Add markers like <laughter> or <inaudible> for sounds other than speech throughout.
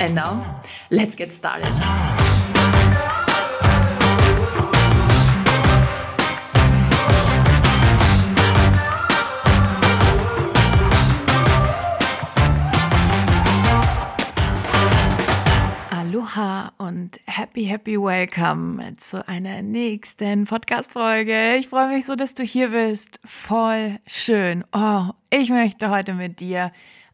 And now, let's get started. Aloha und happy, happy welcome zu einer nächsten Podcast-Folge. Ich freue mich so, dass du hier bist. Voll schön. Oh, ich möchte heute mit dir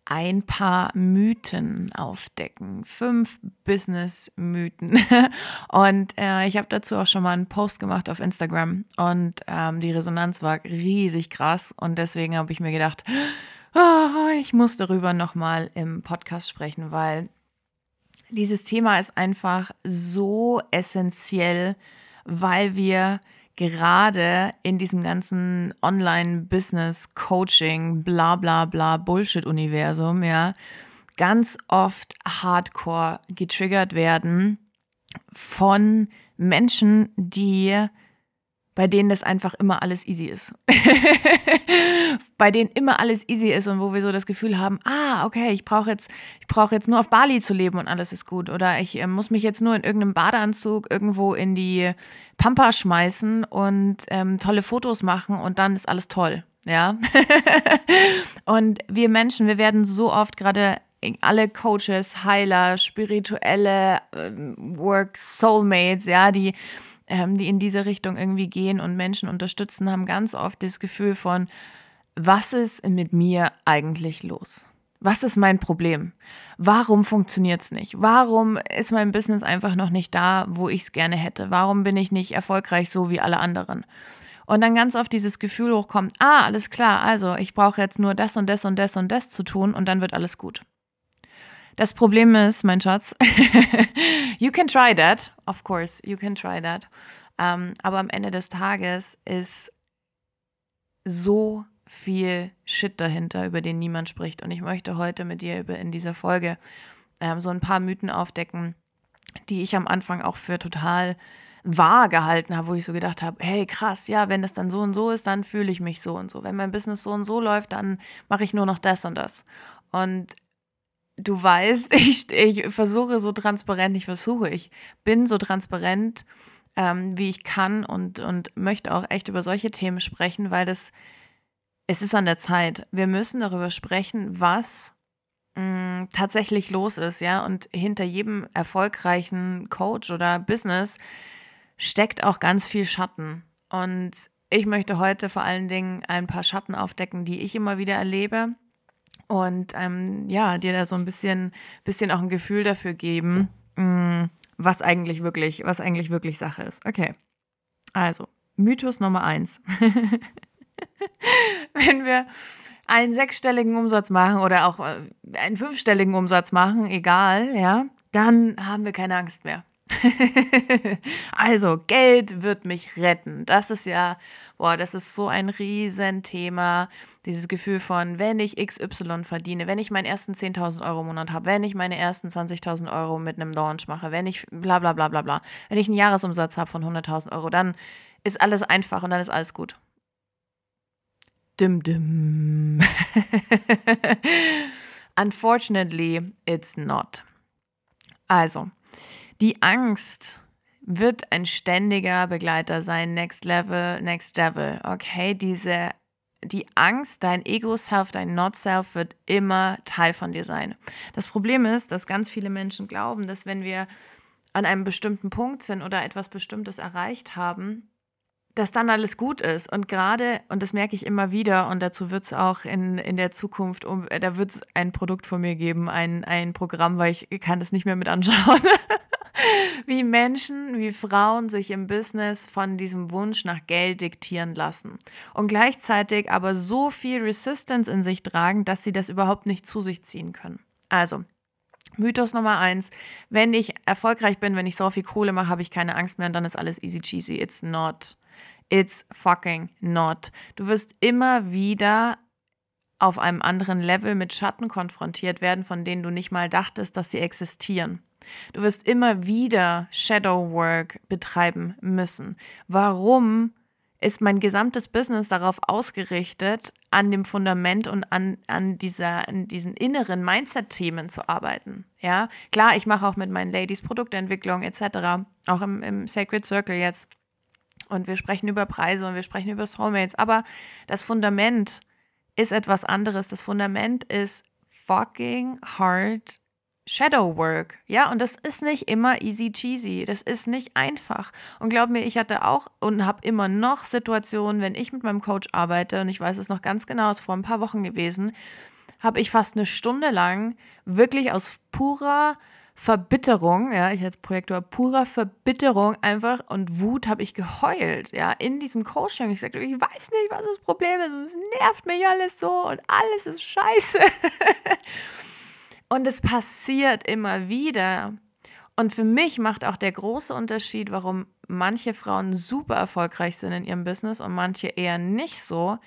ein paar Mythen aufdecken. Fünf Business-Mythen. <laughs> Und äh, ich habe dazu auch schon mal einen Post gemacht auf Instagram und ähm, die Resonanz war riesig krass. Und deswegen habe ich mir gedacht, oh, <gasps> ich muss darüber nochmal im Podcast sprechen, weil dieses Thema ist einfach so essentiell, weil wir gerade in diesem ganzen Online-Business, Coaching, bla bla bla Bullshit-Universum, ja, ganz oft hardcore getriggert werden von Menschen, die bei denen das einfach immer alles easy ist. <laughs> bei denen immer alles easy ist und wo wir so das Gefühl haben, ah, okay, ich brauche jetzt, ich brauche jetzt nur auf Bali zu leben und alles ist gut. Oder ich äh, muss mich jetzt nur in irgendeinem Badeanzug irgendwo in die Pampa schmeißen und ähm, tolle Fotos machen und dann ist alles toll. Ja. <laughs> und wir Menschen, wir werden so oft gerade alle Coaches, Heiler, spirituelle ähm, Work Soulmates, ja, die ähm, die in diese Richtung irgendwie gehen und Menschen unterstützen, haben ganz oft das Gefühl von, was ist mit mir eigentlich los? Was ist mein Problem? Warum funktioniert es nicht? Warum ist mein Business einfach noch nicht da, wo ich es gerne hätte? Warum bin ich nicht erfolgreich so wie alle anderen? Und dann ganz oft dieses Gefühl hochkommt, ah, alles klar, also ich brauche jetzt nur das und das und das und das zu tun und dann wird alles gut. Das Problem ist, mein Schatz, <laughs> you can try that, of course, you can try that. Ähm, aber am Ende des Tages ist so viel Shit dahinter, über den niemand spricht. Und ich möchte heute mit dir über, in dieser Folge ähm, so ein paar Mythen aufdecken, die ich am Anfang auch für total wahr gehalten habe, wo ich so gedacht habe, hey krass, ja, wenn das dann so und so ist, dann fühle ich mich so und so. Wenn mein Business so und so läuft, dann mache ich nur noch das und das. Und du weißt, <laughs> ich, ich versuche so transparent, ich versuche, ich bin so transparent, ähm, wie ich kann und, und möchte auch echt über solche Themen sprechen, weil das, es ist an der Zeit. Wir müssen darüber sprechen, was mh, mm, tatsächlich los ist, ja. Und hinter jedem erfolgreichen Coach oder Business steckt auch ganz viel Schatten. Und ich möchte heute vor allen Dingen ein paar Schatten aufdecken, die ich immer wieder erlebe und ähm, ja, dir da so ein bisschen, bisschen auch ein Gefühl dafür geben, mh, mm, was eigentlich wirklich, was eigentlich wirklich Sache ist. Okay. Also, Mythos Nummer eins. <laughs> Wenn wir einen sechsstelligen Umsatz machen oder auch äh, einen fünfstelligen Umsatz machen, egal, ja, dann haben wir keine Angst mehr. <laughs> also, Geld wird mich retten. Das ist ja, boah, das ist so ein Riesenthema. Dieses Gefühl von, wenn ich XY verdiene, wenn ich meinen ersten 10.000 Euro im Monat habe, wenn ich meine ersten 20.000 Euro mit einem Launch mache, wenn ich bla bla bla bla bla, wenn ich einen Jahresumsatz habe von 100.000 Euro, dann ist alles einfach und dann ist alles gut. Dim dim. <laughs> Unfortunately, it's not. Also, die Angst wird ein ständiger Begleiter sein. Next Level, Next Level. Okay, diese die Angst, dein Ego-Self, dein Not-Self wird immer Teil von dir sein. Das Problem ist, dass ganz viele Menschen glauben, dass wenn wir an einem bestimmten Punkt sind oder etwas Bestimmtes erreicht haben, dass dann alles gut ist. Und gerade, und das merke ich immer wieder, und dazu wird es auch in, in der Zukunft, um, da wird es ein Produkt von mir geben, ein, ein Programm, weil ich kann das nicht mehr mit anschauen. <laughs> <laughs> wie Menschen, wie Frauen sich im Business von diesem Wunsch nach Geld diktieren lassen und gleichzeitig aber so viel Resistance in sich tragen, dass sie das überhaupt nicht zu sich ziehen können. Also, Mythos Nummer eins, wenn ich erfolgreich bin, wenn ich so viel Kohle mache, habe ich keine Angst mehr und dann ist alles easy cheesy. It's not. It's fucking not. Du wirst immer wieder auf einem anderen Level mit Schatten konfrontiert werden, von denen du nicht mal dachtest, dass sie existieren. Du wirst immer wieder Shadow Work betreiben müssen. Warum ist mein gesamtes Business darauf ausgerichtet, an dem Fundament und an, an, dieser, an diesen inneren Mindset-Themen zu arbeiten. Ja, klar, ich mache auch mit meinen Ladies Produktentwicklung etc., auch im, im Sacred Circle jetzt. Und wir sprechen über Preise und wir sprechen über Soulmates. Aber das Fundament ist etwas anderes. Das Fundament ist fucking hard Shadow Work. Ja, und das ist nicht immer easy cheesy. Das ist nicht einfach. Und glaub mir, ich hatte auch und habe immer noch Situationen, wenn ich mit meinem Coach arbeite, und ich weiß es noch ganz genau, es ist vor ein paar Wochen gewesen, habe ich fast eine Stunde lang wirklich aus purer Verbitterung, ja, ich als Projektor, purer Verbitterung einfach und Wut habe ich geheult, ja, in diesem Coaching. Ich sagte, ich weiß nicht, was das Problem ist, es nervt mich alles so und alles ist scheiße. <laughs> und es passiert immer wieder. Und für mich macht auch der große Unterschied, warum manche Frauen super erfolgreich sind in ihrem Business und manche eher nicht so.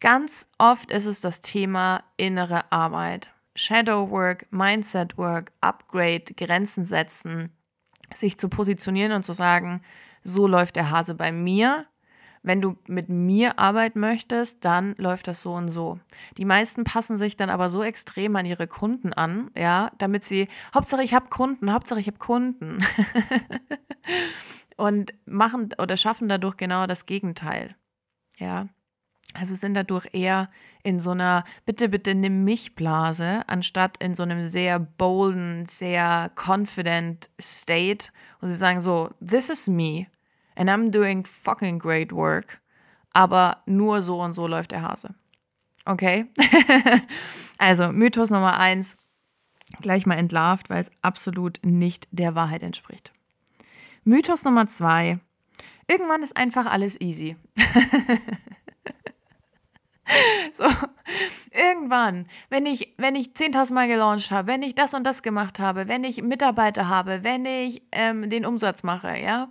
Ganz oft ist es das Thema innere Arbeit. Shadow Work, Mindset Work, Upgrade, Grenzen setzen, sich zu positionieren und zu sagen, so läuft der Hase bei mir. Wenn du mit mir arbeiten möchtest, dann läuft das so und so. Die meisten passen sich dann aber so extrem an ihre Kunden an, ja, damit sie, Hauptsache ich habe Kunden, Hauptsache ich habe Kunden. <laughs> und machen oder schaffen dadurch genau das Gegenteil. Ja. Also sind dadurch eher in so einer Bitte, bitte nimm mich Blase, anstatt in so einem sehr bolden, sehr confident State, wo sie sagen so, this is me and I'm doing fucking great work, aber nur so und so läuft der Hase. Okay? <laughs> also Mythos Nummer eins, gleich mal entlarvt, weil es absolut nicht der Wahrheit entspricht. Mythos Nummer zwei, irgendwann ist einfach alles easy. <laughs> So, irgendwann, wenn ich, wenn ich 10.000 Mal gelauncht habe, wenn ich das und das gemacht habe, wenn ich Mitarbeiter habe, wenn ich ähm, den Umsatz mache, ja,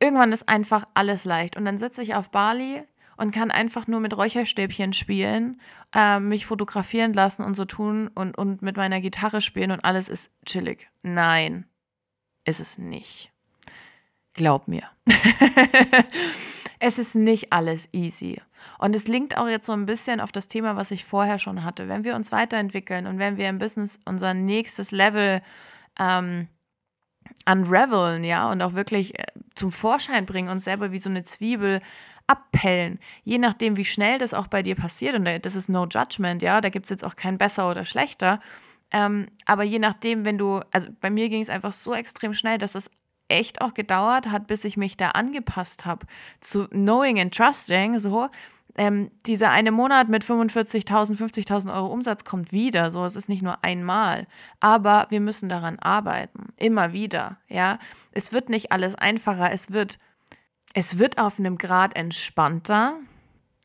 irgendwann ist einfach alles leicht. Und dann sitze ich auf Bali und kann einfach nur mit Räucherstäbchen spielen, äh, mich fotografieren lassen und so tun und, und mit meiner Gitarre spielen und alles ist chillig. Nein, ist es nicht. Glaub mir. <laughs> es ist nicht alles easy. Und es linkt auch jetzt so ein bisschen auf das Thema, was ich vorher schon hatte. Wenn wir uns weiterentwickeln und wenn wir im Business unser nächstes Level ähm, unraveln, ja, und auch wirklich äh, zum Vorschein bringen, uns selber wie so eine Zwiebel abpellen, je nachdem, wie schnell das auch bei dir passiert, und das ist no judgment, ja, da gibt es jetzt auch kein besser oder schlechter, ähm, aber je nachdem, wenn du, also bei mir ging es einfach so extrem schnell, dass es echt auch gedauert hat, bis ich mich da angepasst habe zu Knowing and Trusting, so. Ähm, dieser eine Monat mit 45.000, 50.000 Euro Umsatz kommt wieder. So, es ist nicht nur einmal. Aber wir müssen daran arbeiten. Immer wieder. Ja, es wird nicht alles einfacher. Es wird, es wird auf einem Grad entspannter.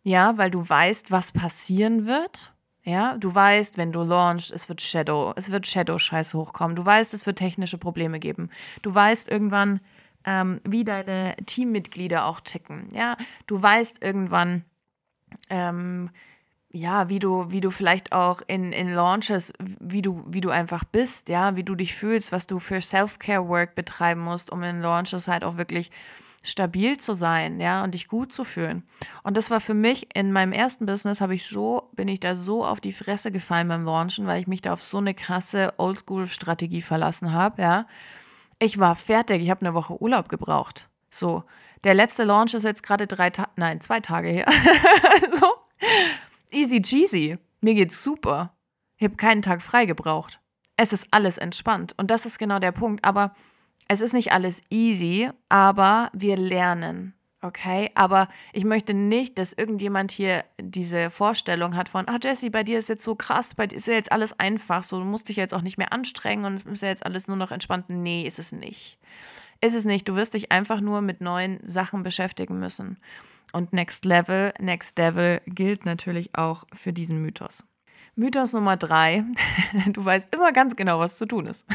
Ja, weil du weißt, was passieren wird. Ja, du weißt, wenn du launchst, es wird Shadow, es wird Shadow-Scheiß hochkommen. Du weißt, es wird technische Probleme geben. Du weißt irgendwann, ähm, wie deine Teammitglieder auch ticken. Ja, du weißt irgendwann, ähm, ja, wie du, wie du vielleicht auch in, in Launches, wie du, wie du einfach bist, ja, wie du dich fühlst, was du für Self-Care-Work betreiben musst, um in Launches halt auch wirklich stabil zu sein, ja, und dich gut zu fühlen. Und das war für mich in meinem ersten Business habe ich so, bin ich da so auf die Fresse gefallen beim Launchen, weil ich mich da auf so eine krasse Oldschool-Strategie verlassen habe, ja. Ich war fertig, ich habe eine Woche Urlaub gebraucht. So, der letzte Launch ist jetzt gerade drei Tage, nein, zwei Tage her. <laughs> so, easy cheesy. Mir geht's super. Ich habe keinen Tag frei gebraucht. Es ist alles entspannt. Und das ist genau der Punkt. Aber es ist nicht alles easy, aber wir lernen. Okay, aber ich möchte nicht, dass irgendjemand hier diese Vorstellung hat von, ah Jesse, bei dir ist jetzt so krass, bei dir ist ja jetzt alles einfach, so du musst dich jetzt auch nicht mehr anstrengen und es ist ja jetzt alles nur noch entspannt. Nee, ist es nicht. Ist es nicht. Du wirst dich einfach nur mit neuen Sachen beschäftigen müssen. Und Next Level, Next Devil gilt natürlich auch für diesen Mythos. Mythos Nummer drei, <laughs> du weißt immer ganz genau, was zu tun ist.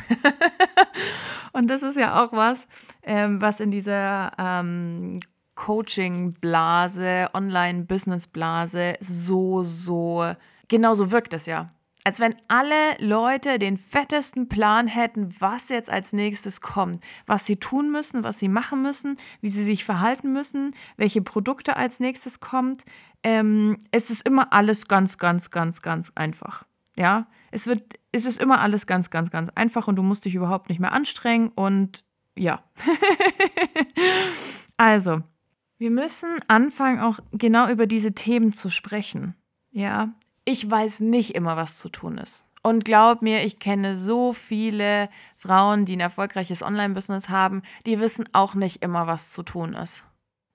<laughs> und das ist ja auch was, ähm, was in dieser ähm, Coaching-Blase, Online-Business-Blase so, so, genau so wirkt es ja. Als wenn alle Leute den fettesten Plan hätten, was jetzt als nächstes kommt, was sie tun müssen, was sie machen müssen, wie sie sich verhalten müssen, welche Produkte als nächstes kommt. Ähm, es ist immer alles ganz, ganz, ganz, ganz einfach. Ja, es wird, es ist immer alles ganz, ganz, ganz einfach und du musst dich überhaupt nicht mehr anstrengen und ja. <laughs> also, wir müssen anfangen, auch genau über diese Themen zu sprechen. Ja, ich weiß nicht immer, was zu tun ist. Und glaub mir, ich kenne so viele Frauen, die ein erfolgreiches Online-Business haben, die wissen auch nicht immer, was zu tun ist.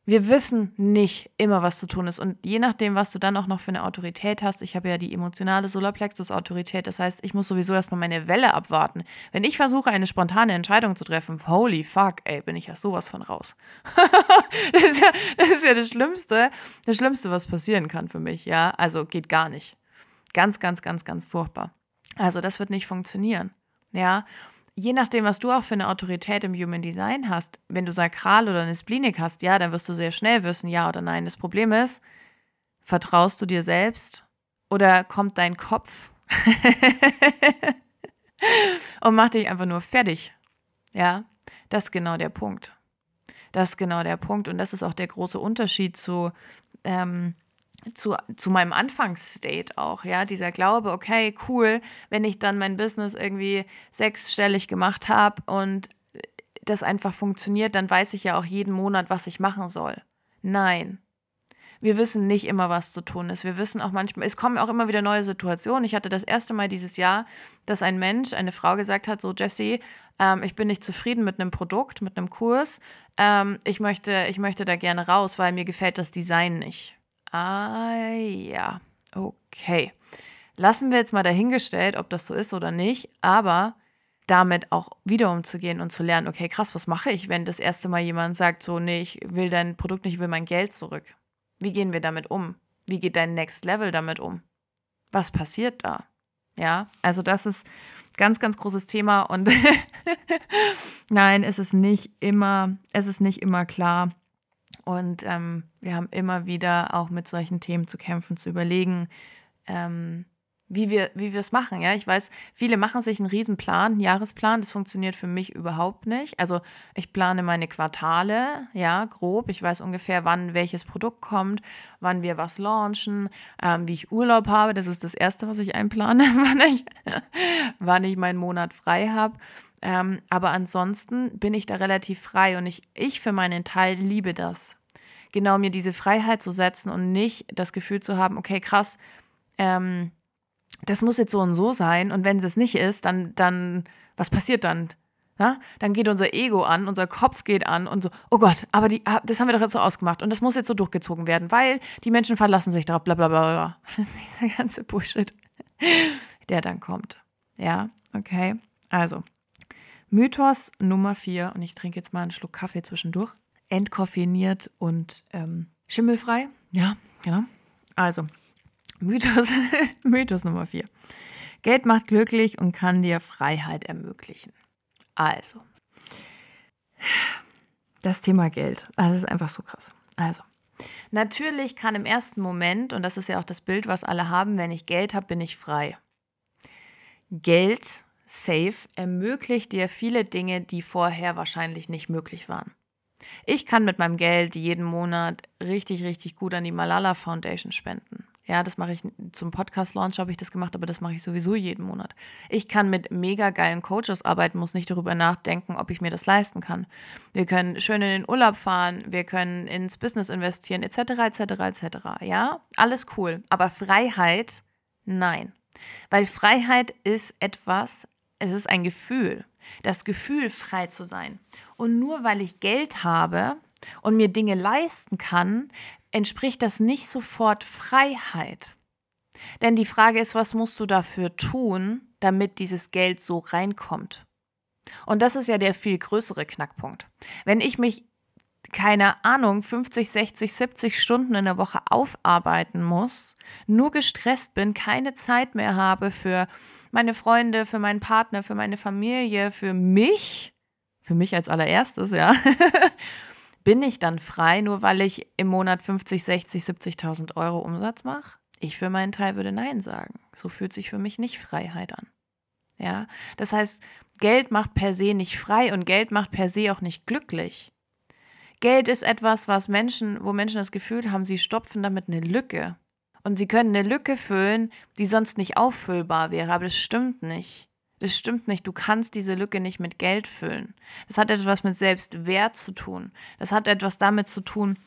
Wir wissen nicht immer, was zu tun ist. Und je nachdem, was du dann auch noch für eine Autorität hast, ich habe ja die emotionale Solarplexus-Autorität, das heißt, ich muss sowieso erstmal meine Welle abwarten. Wenn ich versuche, eine spontane Entscheidung zu treffen, holy fuck, ey, bin ich ja sowas von raus. <laughs> das, ist ja, das ist ja das Schlimmste, das Schlimmste, was passieren kann für mich, ja. Also geht gar nicht. Ganz, ganz, ganz, ganz furchtbar. Also das wird nicht funktionieren, ja je nachdem, was du auch für eine Autorität im Human Design hast, wenn du Sakral oder eine Splinik hast, ja, dann wirst du sehr schnell wissen, ja oder nein. Das Problem ist, vertraust du dir selbst oder kommt dein Kopf <laughs> und macht dich einfach nur fertig? Ja, das ist genau der Punkt. Das ist genau der Punkt und das ist auch der große Unterschied zu ähm, zu, zu meinem Anfangsstate auch, ja, dieser Glaube, okay, cool, wenn ich dann mein Business irgendwie sechsstellig gemacht habe und das einfach funktioniert, dann weiß ich ja auch jeden Monat, was ich machen soll. Nein. Wir wissen nicht immer, was zu tun ist. Wir wissen auch manchmal, es kommen auch immer wieder neue Situationen. Ich hatte das erste Mal dieses Jahr, dass ein Mensch, eine Frau gesagt hat, so Jesse, ähm, ich bin nicht zufrieden mit einem Produkt, mit einem Kurs. Ähm, ich, möchte, ich möchte da gerne raus, weil mir gefällt das Design nicht. Ah ja, okay. Lassen wir jetzt mal dahingestellt, ob das so ist oder nicht, aber damit auch wieder umzugehen und zu lernen, okay, krass, was mache ich, wenn das erste Mal jemand sagt, so, nee, ich will dein Produkt nicht, ich will mein Geld zurück. Wie gehen wir damit um? Wie geht dein Next Level damit um? Was passiert da? Ja, also das ist ganz, ganz großes Thema und <laughs> nein, es ist nicht immer, es ist nicht immer klar, und ähm, wir haben immer wieder auch mit solchen Themen zu kämpfen, zu überlegen, ähm, wie wir wie wir es machen. Ja, ich weiß, viele machen sich einen Riesenplan, einen Jahresplan. Das funktioniert für mich überhaupt nicht. Also ich plane meine Quartale, ja, grob. Ich weiß ungefähr, wann welches Produkt kommt, wann wir was launchen, ähm, wie ich Urlaub habe. Das ist das Erste, was ich einplane, <laughs> wann ich, wann ich meinen Monat frei habe. Ähm, aber ansonsten bin ich da relativ frei und ich, ich für meinen Teil liebe das. Genau mir diese Freiheit zu setzen und nicht das Gefühl zu haben, okay, krass, ähm, das muss jetzt so und so sein. Und wenn das nicht ist, dann, dann, was passiert dann? Na? Dann geht unser Ego an, unser Kopf geht an und so, oh Gott, aber die, ah, das haben wir doch jetzt so ausgemacht und das muss jetzt so durchgezogen werden, weil die Menschen verlassen sich darauf, bla bla bla bla. <laughs> Dieser ganze Bullshit, der dann kommt. Ja, okay. Also, Mythos Nummer vier, und ich trinke jetzt mal einen Schluck Kaffee zwischendurch. Entkoffeiniert und ähm, schimmelfrei. Ja, genau. Also, Mythos, <laughs> Mythos Nummer vier. Geld macht glücklich und kann dir Freiheit ermöglichen. Also, das Thema Geld, das ist einfach so krass. Also, natürlich kann im ersten Moment, und das ist ja auch das Bild, was alle haben, wenn ich Geld habe, bin ich frei. Geld Safe ermöglicht dir viele Dinge, die vorher wahrscheinlich nicht möglich waren. Ich kann mit meinem Geld jeden Monat richtig, richtig gut an die Malala Foundation spenden. Ja, das mache ich zum Podcast-Launch habe ich das gemacht, aber das mache ich sowieso jeden Monat. Ich kann mit mega geilen Coaches arbeiten, muss nicht darüber nachdenken, ob ich mir das leisten kann. Wir können schön in den Urlaub fahren, wir können ins Business investieren, etc., etc., etc. Ja, alles cool. Aber Freiheit, nein. Weil Freiheit ist etwas, es ist ein Gefühl. Das Gefühl, frei zu sein. Und nur weil ich Geld habe und mir Dinge leisten kann, entspricht das nicht sofort Freiheit. Denn die Frage ist, was musst du dafür tun, damit dieses Geld so reinkommt? Und das ist ja der viel größere Knackpunkt. Wenn ich mich keine Ahnung, 50, 60, 70 Stunden in der Woche aufarbeiten muss, nur gestresst bin, keine Zeit mehr habe für meine Freunde, für meinen Partner, für meine Familie, für mich, für mich als allererstes, ja, <laughs> bin ich dann frei, nur weil ich im Monat 50, 60, 70.000 Euro Umsatz mache? Ich für meinen Teil würde Nein sagen. So fühlt sich für mich nicht Freiheit an. Ja, das heißt, Geld macht per se nicht frei und Geld macht per se auch nicht glücklich. Geld ist etwas, was Menschen, wo Menschen das Gefühl haben, sie stopfen damit eine Lücke. Und sie können eine Lücke füllen, die sonst nicht auffüllbar wäre. Aber das stimmt nicht. Das stimmt nicht. Du kannst diese Lücke nicht mit Geld füllen. Das hat etwas mit Selbstwert zu tun. Das hat etwas damit zu tun,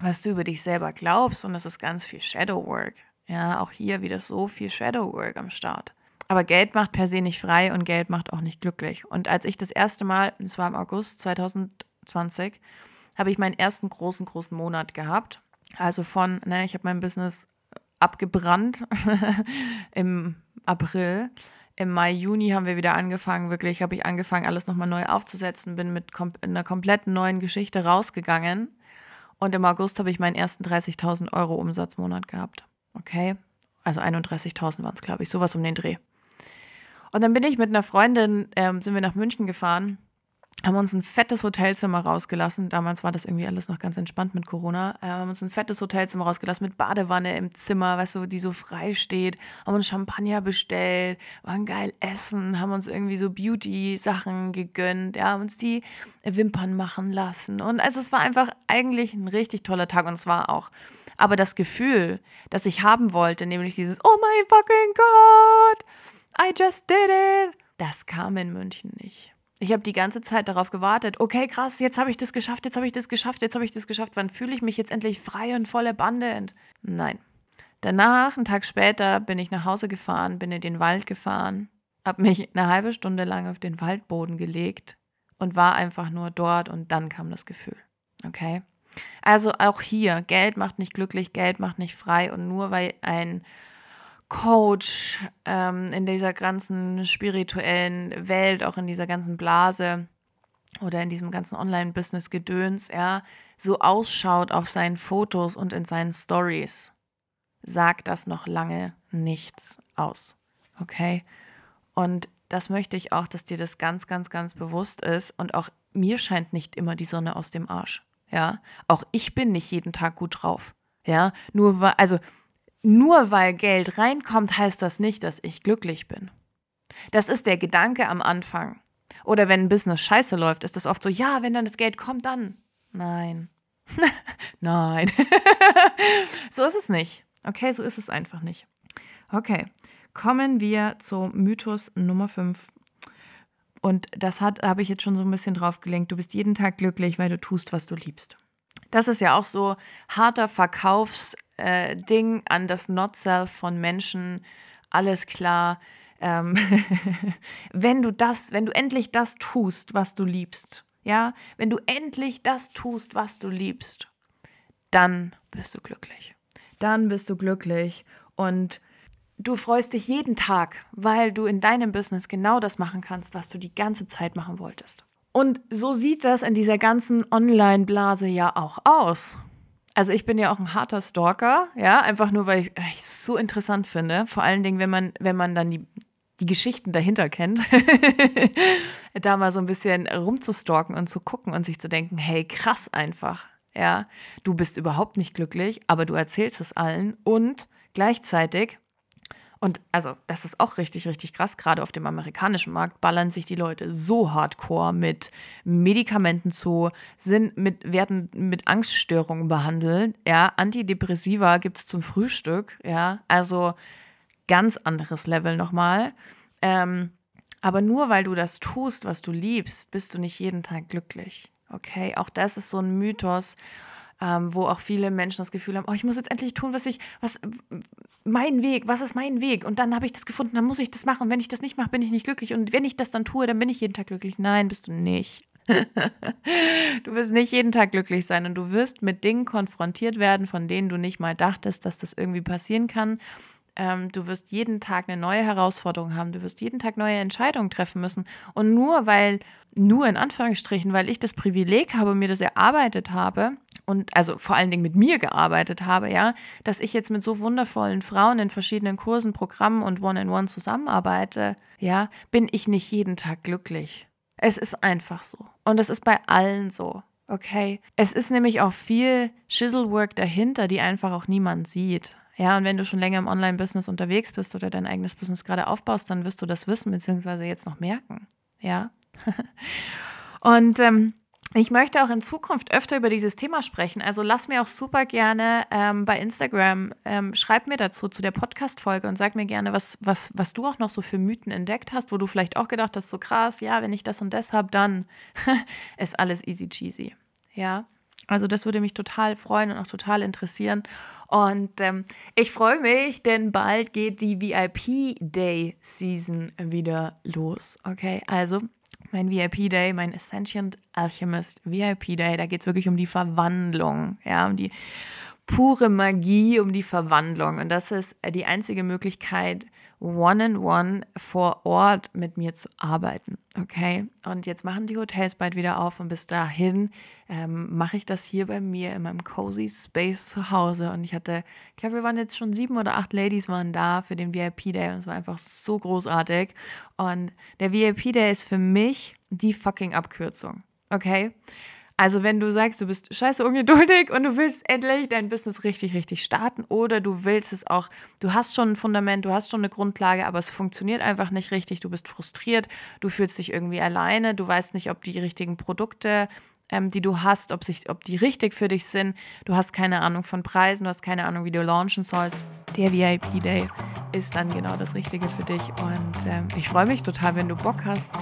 was du über dich selber glaubst. Und das ist ganz viel Shadow Work. Ja, auch hier wieder so viel Shadow Work am Start. Aber Geld macht per se nicht frei und Geld macht auch nicht glücklich. Und als ich das erste Mal, das war im August 2020, habe ich meinen ersten großen, großen Monat gehabt. Also von, ne, ich habe mein Business abgebrannt <laughs> im April. Im Mai, Juni haben wir wieder angefangen, wirklich habe ich angefangen, alles nochmal neu aufzusetzen, bin mit kom einer kompletten neuen Geschichte rausgegangen. Und im August habe ich meinen ersten 30.000 Euro Umsatzmonat gehabt. Okay? Also 31.000 waren es, glaube ich, sowas um den Dreh. Und dann bin ich mit einer Freundin, ähm, sind wir nach München gefahren haben uns ein fettes Hotelzimmer rausgelassen. Damals war das irgendwie alles noch ganz entspannt mit Corona. Äh, haben uns ein fettes Hotelzimmer rausgelassen mit Badewanne im Zimmer, weißt du, die so frei steht. Haben uns Champagner bestellt, waren geil essen, haben uns irgendwie so Beauty-Sachen gegönnt, ja, haben uns die Wimpern machen lassen. Und also es war einfach eigentlich ein richtig toller Tag und es war auch. Aber das Gefühl, das ich haben wollte, nämlich dieses, oh mein fucking Gott, I just did it, das kam in München nicht. Ich habe die ganze Zeit darauf gewartet. Okay, krass, jetzt habe ich das geschafft, jetzt habe ich das geschafft, jetzt habe ich das geschafft. Wann fühle ich mich jetzt endlich frei und voll abundant? Nein. Danach, einen Tag später, bin ich nach Hause gefahren, bin in den Wald gefahren, habe mich eine halbe Stunde lang auf den Waldboden gelegt und war einfach nur dort und dann kam das Gefühl. Okay? Also auch hier, Geld macht nicht glücklich, Geld macht nicht frei und nur weil ein Coach ähm, in dieser ganzen spirituellen Welt, auch in dieser ganzen Blase oder in diesem ganzen Online-Business-Gedöns, ja, so ausschaut auf seinen Fotos und in seinen Stories, sagt das noch lange nichts aus. Okay? Und das möchte ich auch, dass dir das ganz, ganz, ganz bewusst ist. Und auch mir scheint nicht immer die Sonne aus dem Arsch. Ja, auch ich bin nicht jeden Tag gut drauf. Ja, nur weil, also nur weil Geld reinkommt, heißt das nicht, dass ich glücklich bin. Das ist der Gedanke am Anfang. Oder wenn ein Business scheiße läuft, ist das oft so, ja, wenn dann das Geld kommt, dann. Nein. <laughs> Nein. <laughs> so ist es nicht. Okay, so ist es einfach nicht. Okay, kommen wir zum Mythos Nummer 5. Und das habe ich jetzt schon so ein bisschen drauf gelenkt. Du bist jeden Tag glücklich, weil du tust, was du liebst. Das ist ja auch so harter Verkaufs- äh, Ding an das Not-Self von Menschen. Alles klar. Ähm <laughs> wenn du das, wenn du endlich das tust, was du liebst, ja, wenn du endlich das tust, was du liebst, dann bist du glücklich. Dann bist du glücklich und du freust dich jeden Tag, weil du in deinem Business genau das machen kannst, was du die ganze Zeit machen wolltest. Und so sieht das in dieser ganzen Online-Blase ja auch aus also ich bin ja auch ein harter Stalker, ja, einfach nur, weil ich es so interessant finde. Vor allen Dingen, wenn man, wenn man dann die, die Geschichten dahinter kennt, <laughs> da mal so ein bisschen rumzustalken und zu gucken und sich zu denken, hey, krass einfach, ja, du bist überhaupt nicht glücklich, aber du erzählst es allen und gleichzeitig und also, das ist auch richtig, richtig krass. Gerade auf dem amerikanischen Markt ballern sich die Leute so hardcore mit Medikamenten zu, sind mit, werden mit Angststörungen behandelt. Ja, Antidepressiva gibt es zum Frühstück. Ja, also ganz anderes Level nochmal. Ähm, aber nur weil du das tust, was du liebst, bist du nicht jeden Tag glücklich. Okay, auch das ist so ein Mythos ähm, wo auch viele Menschen das Gefühl haben, oh, ich muss jetzt endlich tun, was ich, was, mein Weg, was ist mein Weg? Und dann habe ich das gefunden, dann muss ich das machen. Und wenn ich das nicht mache, bin ich nicht glücklich. Und wenn ich das dann tue, dann bin ich jeden Tag glücklich. Nein, bist du nicht. <laughs> du wirst nicht jeden Tag glücklich sein und du wirst mit Dingen konfrontiert werden, von denen du nicht mal dachtest, dass das irgendwie passieren kann. Ähm, du wirst jeden Tag eine neue Herausforderung haben. Du wirst jeden Tag neue Entscheidungen treffen müssen. Und nur weil nur in Anführungsstrichen, weil ich das Privileg habe, mir das erarbeitet habe und also vor allen Dingen mit mir gearbeitet habe, ja, dass ich jetzt mit so wundervollen Frauen in verschiedenen Kursen, Programmen und One-in-One zusammenarbeite, ja, bin ich nicht jeden Tag glücklich. Es ist einfach so. Und es ist bei allen so. Okay. Es ist nämlich auch viel Shizzle-Work dahinter, die einfach auch niemand sieht. Ja, und wenn du schon länger im Online-Business unterwegs bist oder dein eigenes Business gerade aufbaust, dann wirst du das wissen, beziehungsweise jetzt noch merken. Ja. <laughs> und ähm, ich möchte auch in Zukunft öfter über dieses Thema sprechen. Also lass mir auch super gerne ähm, bei Instagram, ähm, schreib mir dazu zu der Podcast-Folge und sag mir gerne, was, was, was du auch noch so für Mythen entdeckt hast, wo du vielleicht auch gedacht hast, so krass, ja, wenn ich das und das habe, dann <laughs> ist alles easy cheesy. Ja, also das würde mich total freuen und auch total interessieren. Und ähm, ich freue mich, denn bald geht die VIP Day Season wieder los. Okay, also mein VIP Day, mein Ascension Alchemist VIP Day, da geht es wirklich um die Verwandlung, ja, um die pure Magie, um die Verwandlung. Und das ist die einzige Möglichkeit, one-on-one vor Ort mit mir zu arbeiten. Okay, und jetzt machen die Hotels bald wieder auf und bis dahin ähm, mache ich das hier bei mir in meinem cozy Space zu Hause. Und ich hatte, ich glaube, wir waren jetzt schon sieben oder acht Ladies waren da für den VIP Day und es war einfach so großartig. Und der VIP Day ist für mich die fucking Abkürzung. Okay, also wenn du sagst, du bist scheiße ungeduldig und du willst endlich dein Business richtig, richtig starten oder du willst es auch, du hast schon ein Fundament, du hast schon eine Grundlage, aber es funktioniert einfach nicht richtig, du bist frustriert, du fühlst dich irgendwie alleine, du weißt nicht, ob die richtigen Produkte ähm, die du hast, ob, sich, ob die richtig für dich sind. Du hast keine Ahnung von Preisen, du hast keine Ahnung, wie du launchen sollst. Der VIP Day ist dann genau das Richtige für dich. Und ähm, ich freue mich total, wenn du Bock hast.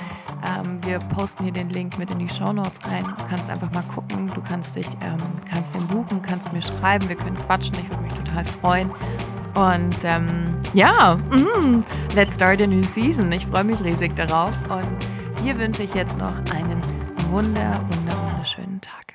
Ähm, wir posten hier den Link mit in die Show Notes rein. Du kannst einfach mal gucken, du kannst dich, ähm, kannst den buchen, kannst mir schreiben, wir können quatschen. Ich würde mich total freuen. Und ähm, ja, mm, let's start a new season. Ich freue mich riesig darauf. Und hier wünsche ich jetzt noch einen wunder, wunder, wunderschönen Tag.